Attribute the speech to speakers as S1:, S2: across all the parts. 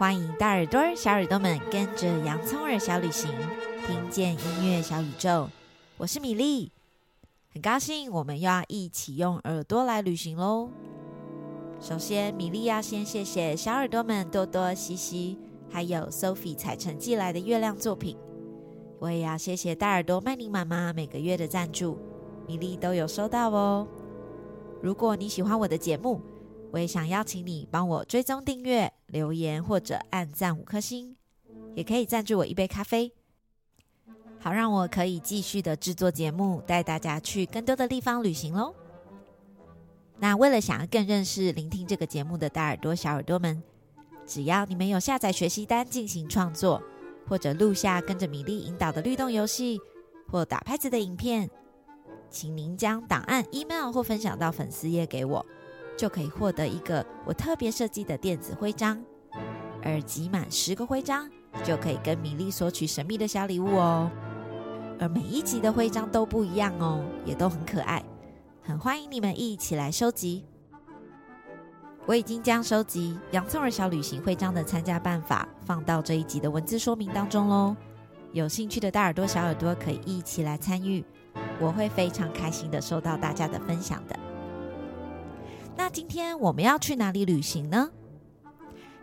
S1: 欢迎大耳朵、小耳朵们跟着洋葱耳小旅行，听见音乐小宇宙。我是米粒，很高兴我们又要一起用耳朵来旅行喽。首先，米粒要先谢谢小耳朵们多多、西西，还有 Sophie 彩晨寄来的月亮作品。我也要谢谢大耳朵曼妮妈妈每个月的赞助，米粒都有收到哦。如果你喜欢我的节目，我也想邀请你帮我追踪订阅、留言或者按赞五颗星，也可以赞助我一杯咖啡，好让我可以继续的制作节目，带大家去更多的地方旅行喽。那为了想要更认识、聆听这个节目的大耳朵、小耳朵们，只要你们有下载学习单进行创作，或者录下跟着米粒引导的律动游戏或打拍子的影片，请您将档案 email 或分享到粉丝页给我。就可以获得一个我特别设计的电子徽章，而集满十个徽章，就可以跟米粒索取神秘的小礼物哦。而每一集的徽章都不一样哦，也都很可爱，很欢迎你们一起来收集。我已经将收集洋葱耳小旅行徽章的参加办法放到这一集的文字说明当中喽。有兴趣的大耳朵、小耳朵可以一起来参与，我会非常开心的收到大家的分享的。那今天我们要去哪里旅行呢？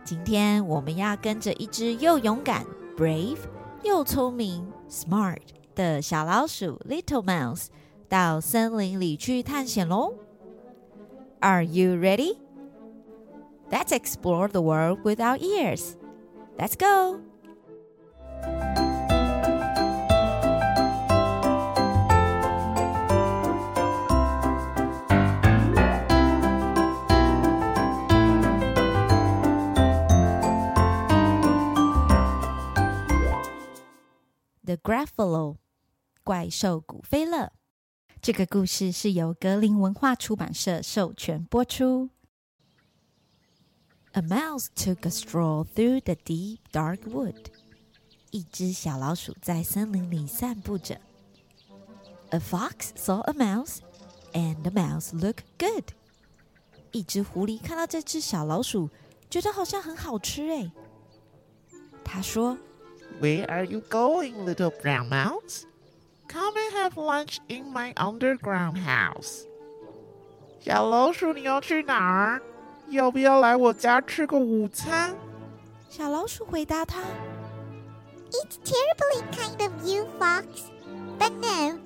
S1: 今天我们要跟着一只又勇敢、brave 又聪明、smart 的小老鼠 Little Mouse 到森林里去探险喽！Are you ready? Let's explore the world with our ears. Let's go! The Gruffalo 怪兽古飞乐，这个故事是由格林文化出版社授权播出。A mouse took a stroll through the deep dark wood。一只小老鼠在森林里散步着。A fox saw a mouse, and the mouse looked good。一只狐狸看到这只小老鼠，觉得好像很好吃哎。他说。
S2: Where are you going, little brown mouse? Come and have lunch in my underground house. 小老鼠，你要去哪儿？要不要来我家吃个午餐？
S1: 小老鼠回答他：“
S3: It's terribly kind of you, fox, but no,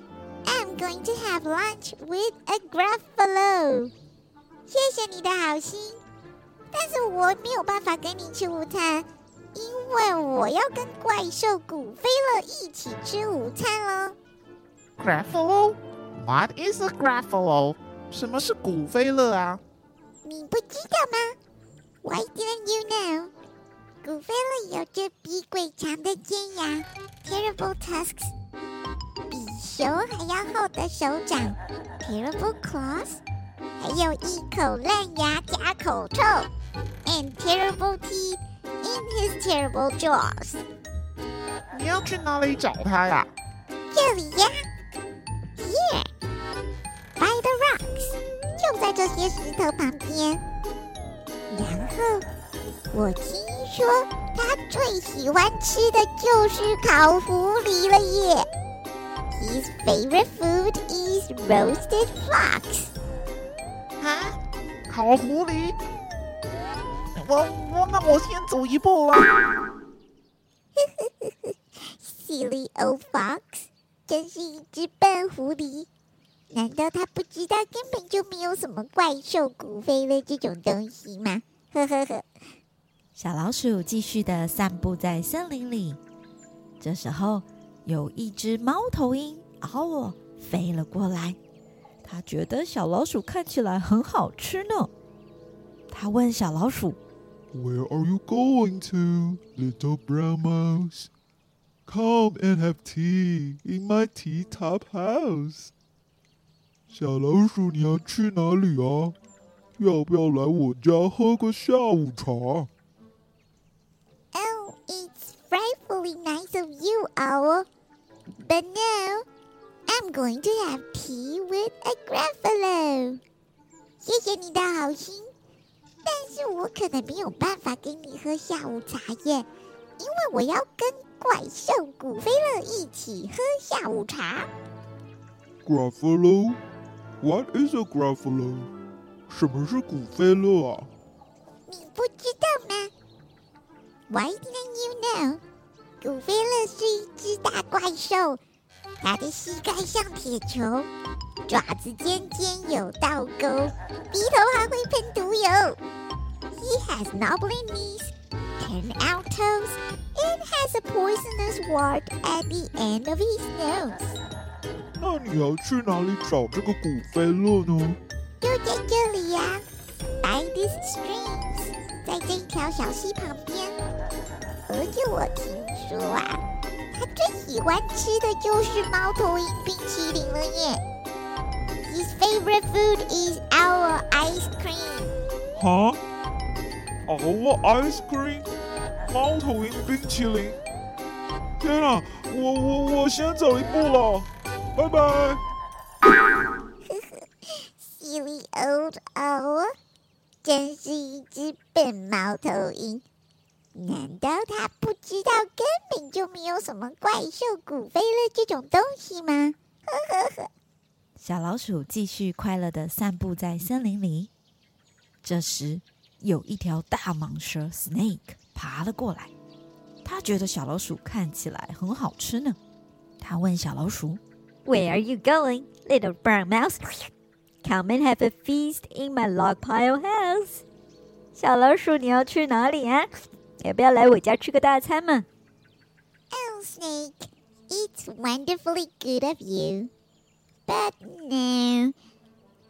S3: I'm going to have lunch with a gruffalo.” 谢谢你的好心，但是我没有办法跟你吃午餐。 因为我要跟怪兽古飞乐一起吃午餐了。
S2: Gruffalo？What is a Gruffalo？什么是古飞乐啊？
S3: 你不知道吗？Why didn't you know？古飞乐有着比鬼长的尖牙，terrible tusks，比熊还要厚的手掌，terrible claws，还有一口烂牙加口臭，and terrible teeth。In his terrible jaws。
S2: 你要去哪里找他呀？
S3: 这里呀，Here, by the rocks，就在这些石头旁边。然后我听说他最喜欢吃的就是烤狐狸了耶。His favorite food is roasted fox。
S2: 啊，烤狐狸？ 我我那我先走一步了。
S3: Silly old fox，真是一只笨狐狸。难道他不知道根本就没有什么怪兽骨飞乐这种东西吗？呵呵呵。
S1: 小老鼠继续的散步在森林里。这时候，有一只猫头鹰 owl 飞了过来。他觉得小老鼠看起来很好吃呢。他问小老鼠。
S4: Where are you going to, little brown mouse? Come and have tea in my tea top house. 小老鼠，你要去哪里啊？要不要来我家喝个下午茶？
S3: Oh, it's frightfully nice of you, Owl. But no, I'm going to have tea with a Gruffalo. 谢谢你的好心。 但是我可能没有办法给你喝下午茶耶，因为我要跟怪兽古飞乐一起喝下午茶。
S4: Gruffalo，What is a Gruffalo？什么是古飞乐啊？
S3: 你不知道吗？Why didn't you know？古飞乐是一只大怪兽，它的膝盖像铁球，爪子尖尖有倒钩，鼻头还会喷毒油。He has knobbly knees, turnout toes, and has a poisonous wart at the end of his nose.
S4: 那你要去哪里找这个古飞乐呢？
S3: 就在这里呀、啊，by these streams，在这条小溪旁边。而且我听说啊，他最喜欢吃的就是猫头鹰冰淇淋了耶。His favorite food is our ice cream。
S4: 哈？Our ice cream？猫头鹰冰淇淋？天啊，我我我先走一步了。拜拜。
S3: ，Silly old owl，真是一只笨猫头鹰。难道他不知道根本就没有什么怪兽古飞乐这种东西吗？呵呵呵。
S1: 小老鼠继续快乐地散步在森林里。这时，有一条大蟒蛇 Snake 爬了过来。他觉得小老鼠看起来很好吃呢。他问小老鼠。
S5: Where are you going, little brown mouse? Come and have a feast in my log pile house. 小老鼠，你要去哪里啊？要不要来我家吃个大餐嘛？
S3: Oh, Snake, it's wonderfully good of you, But no,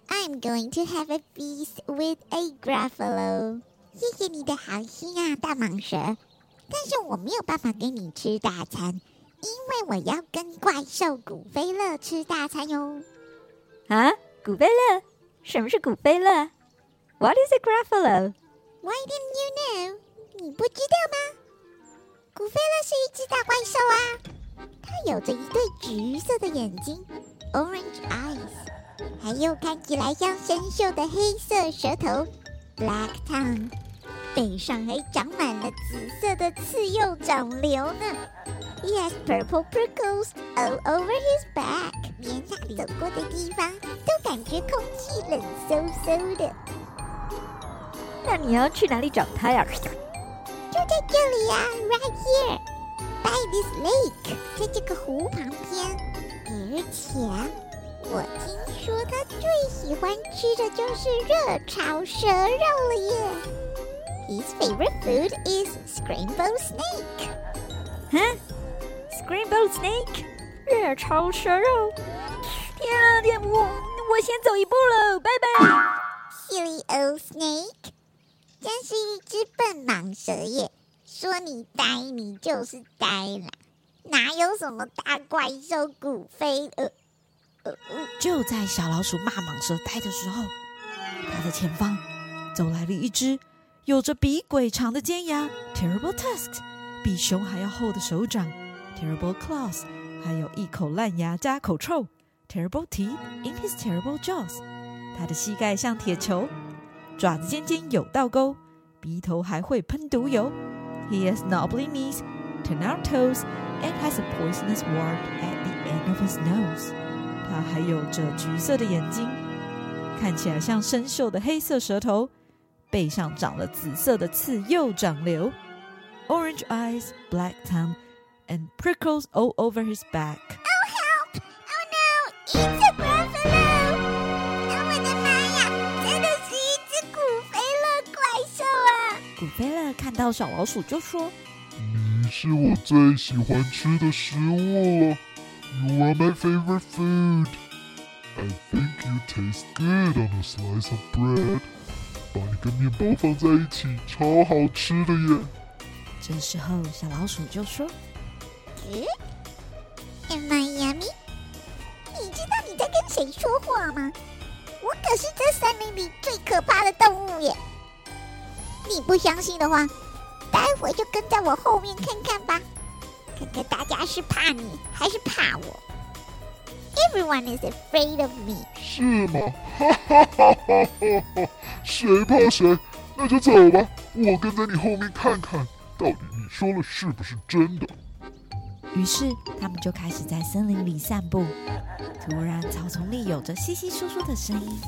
S3: I'm going to have a feast with a Gruffalo. 谢谢你的好心啊，大蟒蛇，但是我没有办法给你吃大餐。因为我要跟怪兽古飞乐吃大餐哟！
S5: 啊，古飞乐？什么是古飞乐？What is a Gruffalo？Why
S3: didn't you know？你不知道吗？古飞乐是一只大怪兽啊，它有着一对橘色的眼睛 （orange eyes），还有看起来像生锈的黑色舌头 （black tongue），背上还长满了紫色的刺幼长瘤呢。He has purple prickles all over his back。连他走过的地方都感觉空气冷飕飕的。
S5: 那你要去哪里找他呀？
S3: 就在这里呀，right here by this lake，在这个湖旁边。而且我听说他最喜欢吃的就是热炒蛇肉了耶。His favorite food is scrambled snake。
S5: 嗯？Scrambled snake，热炒蛇肉。天啊，天我我先走一步了，拜拜。
S3: Silly old snake，真是一只笨蟒蛇耶！说你呆，你就是呆啦，哪有什么大怪兽古飞？蛾，
S1: 就在小老鼠骂蟒蛇呆的时候，它的前方走来了一只有着比鬼长的尖牙 （Terrible tusks），比熊还要厚的手掌。Terrible claws，还有一口烂牙加口臭。Terrible teeth in his terrible jaws，它的膝盖像铁球，爪子尖尖有倒钩，鼻头还会喷毒油。He has knobbly knees, turnout toes, and has a poisonous wart at the end of his nose。他还有着橘色的眼睛，看起来像生锈的黑色舌头，背上长了紫色的刺又长瘤。Orange eyes, black tongue。And prickles all over his back.
S3: Oh help! Oh no! It's a Gruffalo! 我的妈呀！真的是一只古飞乐怪兽啊！
S1: 古飞乐看到小老鼠就说：“
S4: 你 是我最喜欢吃的食物了。You are my favorite food. I think you taste good on a slice of bread. 把你跟面包放在一起，超好吃的耶！”
S1: 这时候，小老鼠就说。
S3: 嗯，Am I yummy？你知道你在跟谁说话吗？我可是这森林里最可怕的动物耶！你不相信的话，待会就跟在我后面看看吧，看看大家是怕你还是怕我。Everyone is afraid of me。
S4: 是吗？哈哈哈哈哈！谁怕谁？那就走吧，我跟在你后面看看，到底你说了是不是真的。
S1: 于是他们就开始在森林里散步。突然，草丛里有着稀稀疏疏的声音，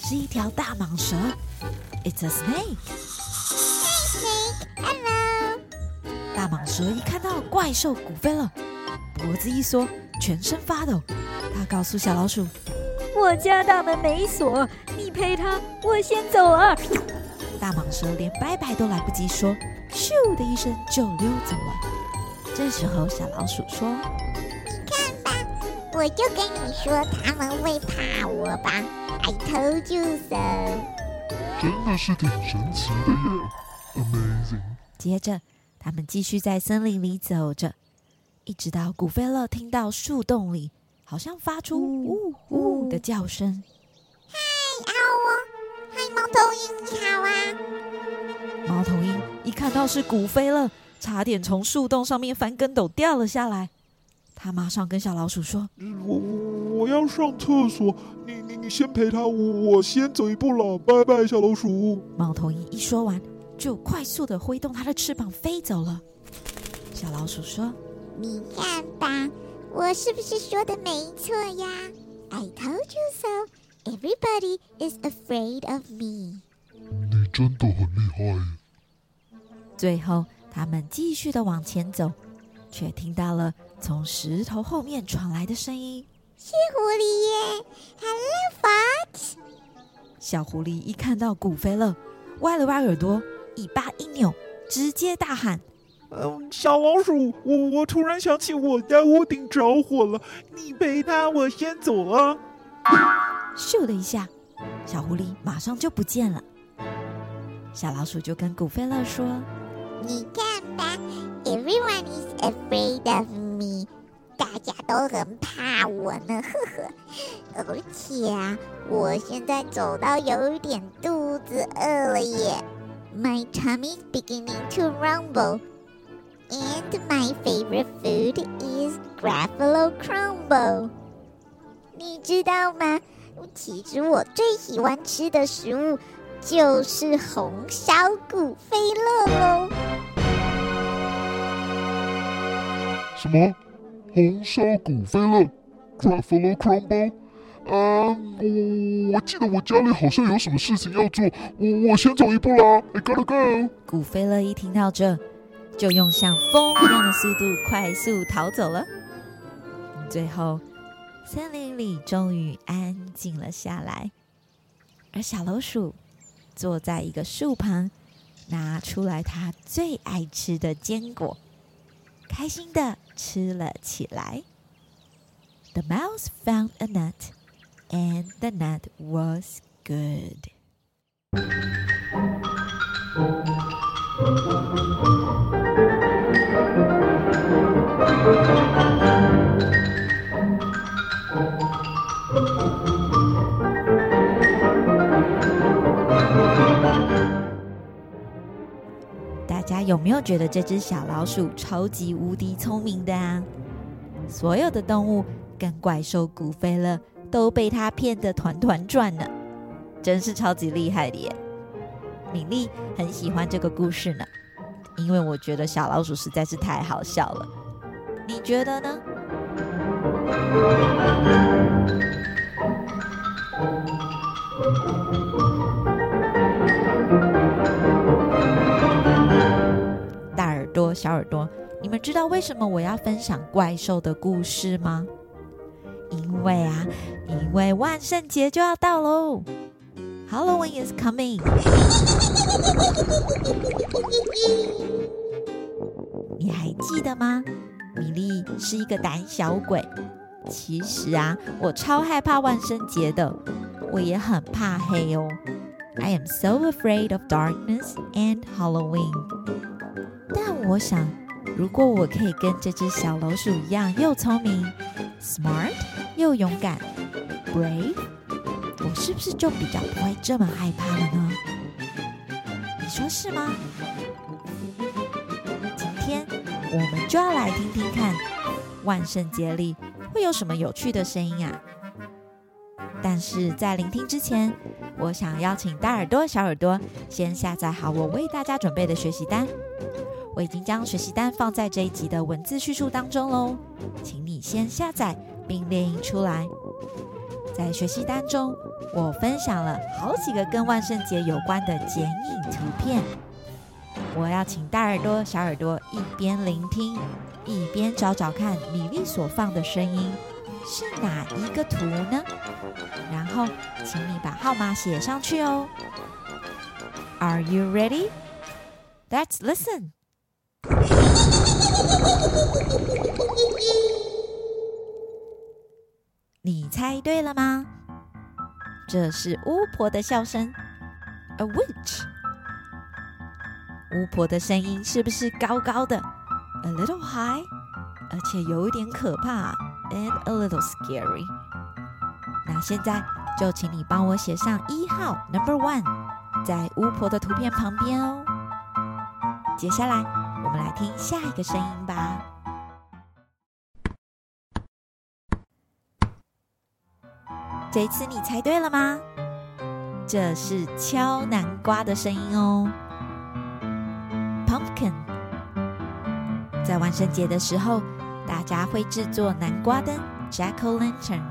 S1: 是一条大蟒蛇。It's a snake.
S3: Hello.
S1: 大蟒蛇一看到怪兽古飞了，脖子一缩，全身发抖。他告诉小老鼠：“
S5: 我家大门没锁，你陪他，我先走了。”
S1: 大蟒蛇连拜拜都来不及说，咻的一声就溜走了。这时候，小老鼠说：“
S3: 你看吧，我就跟你说他们会怕我吧。I told you so。
S4: 真的是挺神奇的耶，Amazing。
S1: 接着，他们继续在森林里走着，一直到古飞勒听到树洞里好像发出呜呜的叫声。
S3: 嗨，嗷哦！嗨，猫头鹰，你好啊！
S1: 猫头鹰一看到是古飞勒。差点从树洞上面翻跟斗掉了下来，他马上跟小老鼠说：“
S4: 我我要上厕所，你你你先陪他，我我先走一步了，拜拜，小老鼠。”
S1: 猫头鹰一说完，就快速的挥动它的翅膀飞走了。小老鼠说：“
S3: 你看吧，我是不是说的没错呀？I told you so. Everybody is afraid of me.
S4: 你真的很厉害。”
S1: 最后。他们继续的往前走，却听到了从石头后面传来的声音：“
S3: 是狐狸耶！”“Hello, Fox。”
S1: 小狐狸一看到古飞乐，歪了歪耳朵，尾巴一扭，直接大喊：“
S2: 嗯，小老鼠，我我突然想起我家屋顶着火了，你陪他，我先走了。”
S1: 咻的一下，小狐狸马上就不见了。小老鼠就跟古飞乐说。
S3: 你看吧，Everyone is afraid of me，大家都很怕我呢，呵呵。而且啊，我现在走到有点肚子饿了耶 ，My tummy's beginning to rumble，and my favorite food is Gruffalo Crumble。你知道吗？其实我最喜欢吃的食物。就是红烧古飞乐喽！
S4: 什么？红烧古飞乐？Gruffalo Crumble？ 啊，我我记得我家里好像有什么事情要做，我我先走一步啦，I gotta go。
S1: 古飞乐一听到这，就用像风一样的速度快速逃走了。最后，森林里终于安静了下来，而小老鼠。坐在一个树旁，拿出来它最爱吃的坚果，开心的吃了起来。The mouse found a nut, and the nut was good. 有没有觉得这只小老鼠超级无敌聪明的啊？所有的动物跟怪兽古飞乐都被他骗得团团转呢，真是超级厉害的耶！米粒很喜欢这个故事呢，因为我觉得小老鼠实在是太好笑了。你觉得呢？大耳朵小耳朵，你们知道为什么我要分享怪兽的故事吗？因为啊，因为万圣节就要到喽，Halloween is coming。你还记得吗？米莉是一个胆小鬼。其实啊，我超害怕万圣节的，我也很怕黑哦。I am so afraid of darkness and Halloween. 但我想，如果我可以跟这只小老鼠一样，又聪明、smart，又勇敢、brave，我是不是就比较不会这么害怕了呢？你说是吗？今天我们就要来听听看，万圣节里会有什么有趣的声音啊！但是在聆听之前，我想邀请大耳朵、小耳朵先下载好我为大家准备的学习单。我已经将学习单放在这一集的文字叙述当中喽，请你先下载并列印出来。在学习单中，我分享了好几个跟万圣节有关的剪影图片。我要请大耳朵、小耳朵一边聆听，一边找找看米粒所放的声音是哪一个图呢？然后，请你把号码写上去哦。Are you ready? Let's listen. 你猜对了吗？这是巫婆的笑声，A witch。巫婆的声音是不是高高的，A little high，而且有一点可怕，and a little scary。那现在就请你帮我写上一号，Number one，在巫婆的图片旁边哦。接下来。我们来听下一个声音吧。这次你猜对了吗？这是敲南瓜的声音哦。Pumpkin。在万圣节的时候，大家会制作南瓜灯 （Jack-o'-lantern）。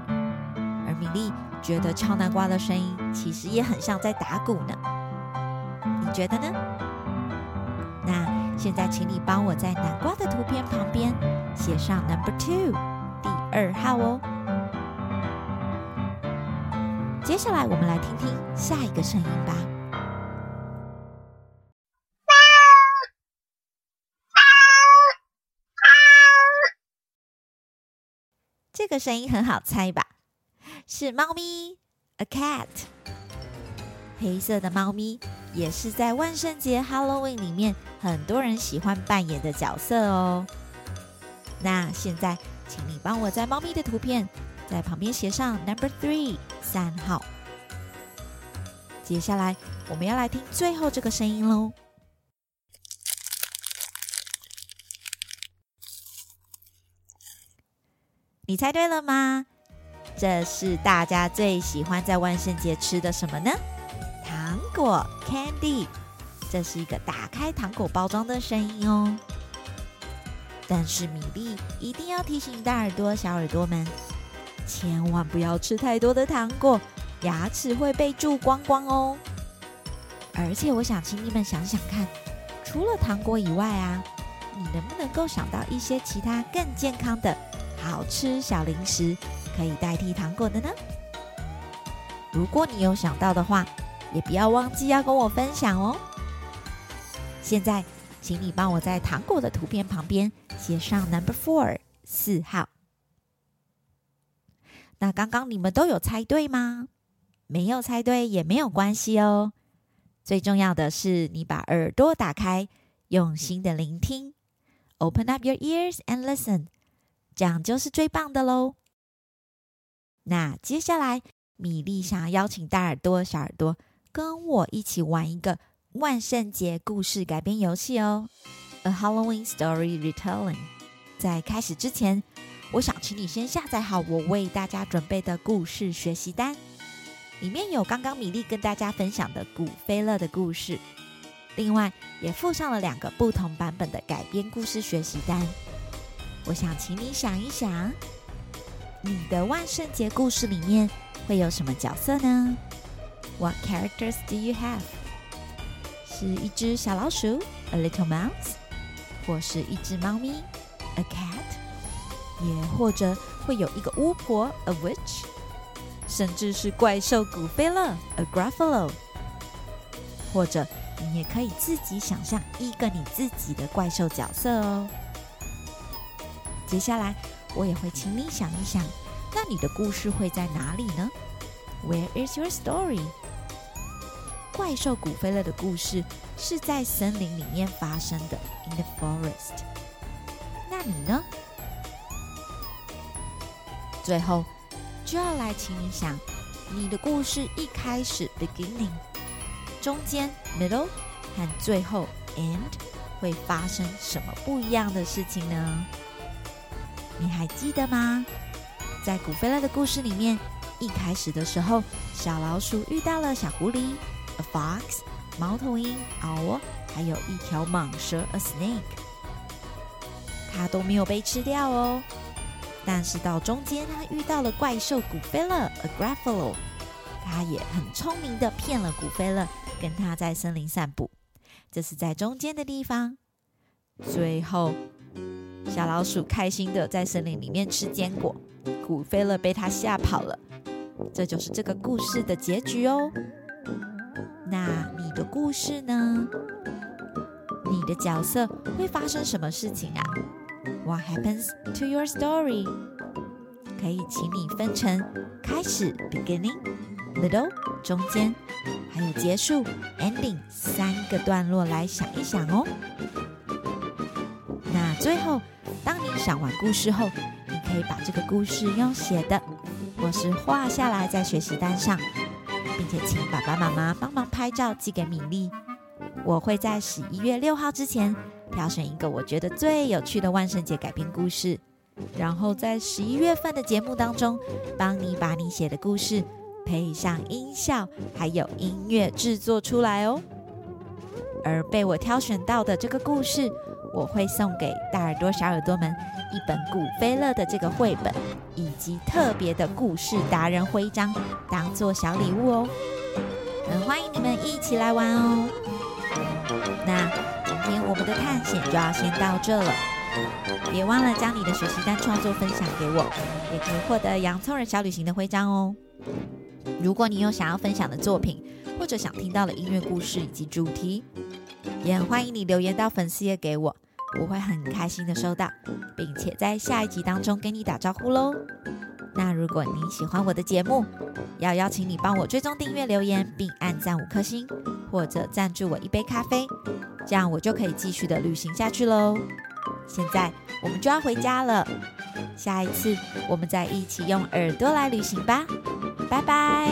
S1: 而米粒觉得敲南瓜的声音其实也很像在打鼓呢。你觉得呢？那。现在，请你帮我在南瓜的图片旁边写上 Number Two，第二号哦。接下来，我们来听听下一个声音吧。这个声音很好猜吧？是猫咪，A cat。黑色的猫咪也是在万圣节 Halloween 里面很多人喜欢扮演的角色哦。那现在，请你帮我在猫咪的图片在旁边写上 Number Three 三号。接下来我们要来听最后这个声音喽。你猜对了吗？这是大家最喜欢在万圣节吃的什么呢？糖果 candy，这是一个打开糖果包装的声音哦。但是米粒一定要提醒大耳朵、小耳朵们，千万不要吃太多的糖果，牙齿会被蛀光光哦。而且我想请你们想想看，除了糖果以外啊，你能不能够想到一些其他更健康的好吃小零食，可以代替糖果的呢？如果你有想到的话，也不要忘记要跟我分享哦。现在，请你帮我在糖果的图片旁边写上 Number Four 四号。那刚刚你们都有猜对吗？没有猜对也没有关系哦。最重要的是你把耳朵打开，用心的聆听，Open up your ears and listen，这样就是最棒的喽。那接下来，米粒想要邀请大耳朵、小耳朵。跟我一起玩一个万圣节故事改编游戏哦，A Halloween Story Retelling。在开始之前，我想请你先下载好我为大家准备的故事学习单，里面有刚刚米粒跟大家分享的古菲乐的故事，另外也附上了两个不同版本的改编故事学习单。我想请你想一想，你的万圣节故事里面会有什么角色呢？What characters do you have？是一只小老鼠，a little mouse，或是一只猫咪，a cat，也或者会有一个巫婆，a witch，甚至是怪兽古菲勒，a gruffalo，或者你也可以自己想象一个你自己的怪兽角色哦。接下来我也会请你想一想，那你的故事会在哪里呢？Where is your story？怪兽古菲勒的故事是在森林里面发生的，in the forest。那你呢？最后就要来请你想，你的故事一开始 beginning，中间 middle 和最后 end 会发生什么不一样的事情呢？你还记得吗？在古菲拉的故事里面，一开始的时候，小老鼠遇到了小狐狸，a fox，猫头鹰，owl，还有一条蟒蛇，a snake。它都没有被吃掉哦。但是到中间，他遇到了怪兽古菲勒 A Graffalo，。他也很聪明的骗了古菲勒，跟他在森林散步。这是在中间的地方。最后，小老鼠开心的在森林里面吃坚果，古菲勒被他吓跑了。这就是这个故事的结局哦。那你的故事呢？你的角色会发生什么事情啊？What happens to your story？可以请你分成开始 （beginning）、middle（ 中间）还有结束 （ending） 三个段落来想一想哦。那最后，当你想完故事后，你可以把这个故事用写的。或是画下来在学习单上，并且请爸爸妈妈帮忙拍照寄给米粒。我会在十一月六号之前挑选一个我觉得最有趣的万圣节改编故事，然后在十一月份的节目当中，帮你把你写的故事配上音效还有音乐制作出来哦。而被我挑选到的这个故事，我会送给大耳朵小耳朵们一本古菲乐的这个绘本，以及特别的故事达人徽章，当做小礼物哦。很欢迎你们一起来玩哦。那天我们的探险就要先到这了，别忘了将你的学习单创作分享给我，也可以获得洋葱人小旅行的徽章哦。如果你有想要分享的作品，或者想听到的音乐故事以及主题，也很欢迎你留言到粉丝页给我，我会很开心的收到，并且在下一集当中跟你打招呼喽。那如果你喜欢我的节目，要邀请你帮我追踪订阅、留言，并按赞五颗星，或者赞助我一杯咖啡，这样我就可以继续的旅行下去喽。现在我们就要回家了，下一次我们再一起用耳朵来旅行吧，拜拜。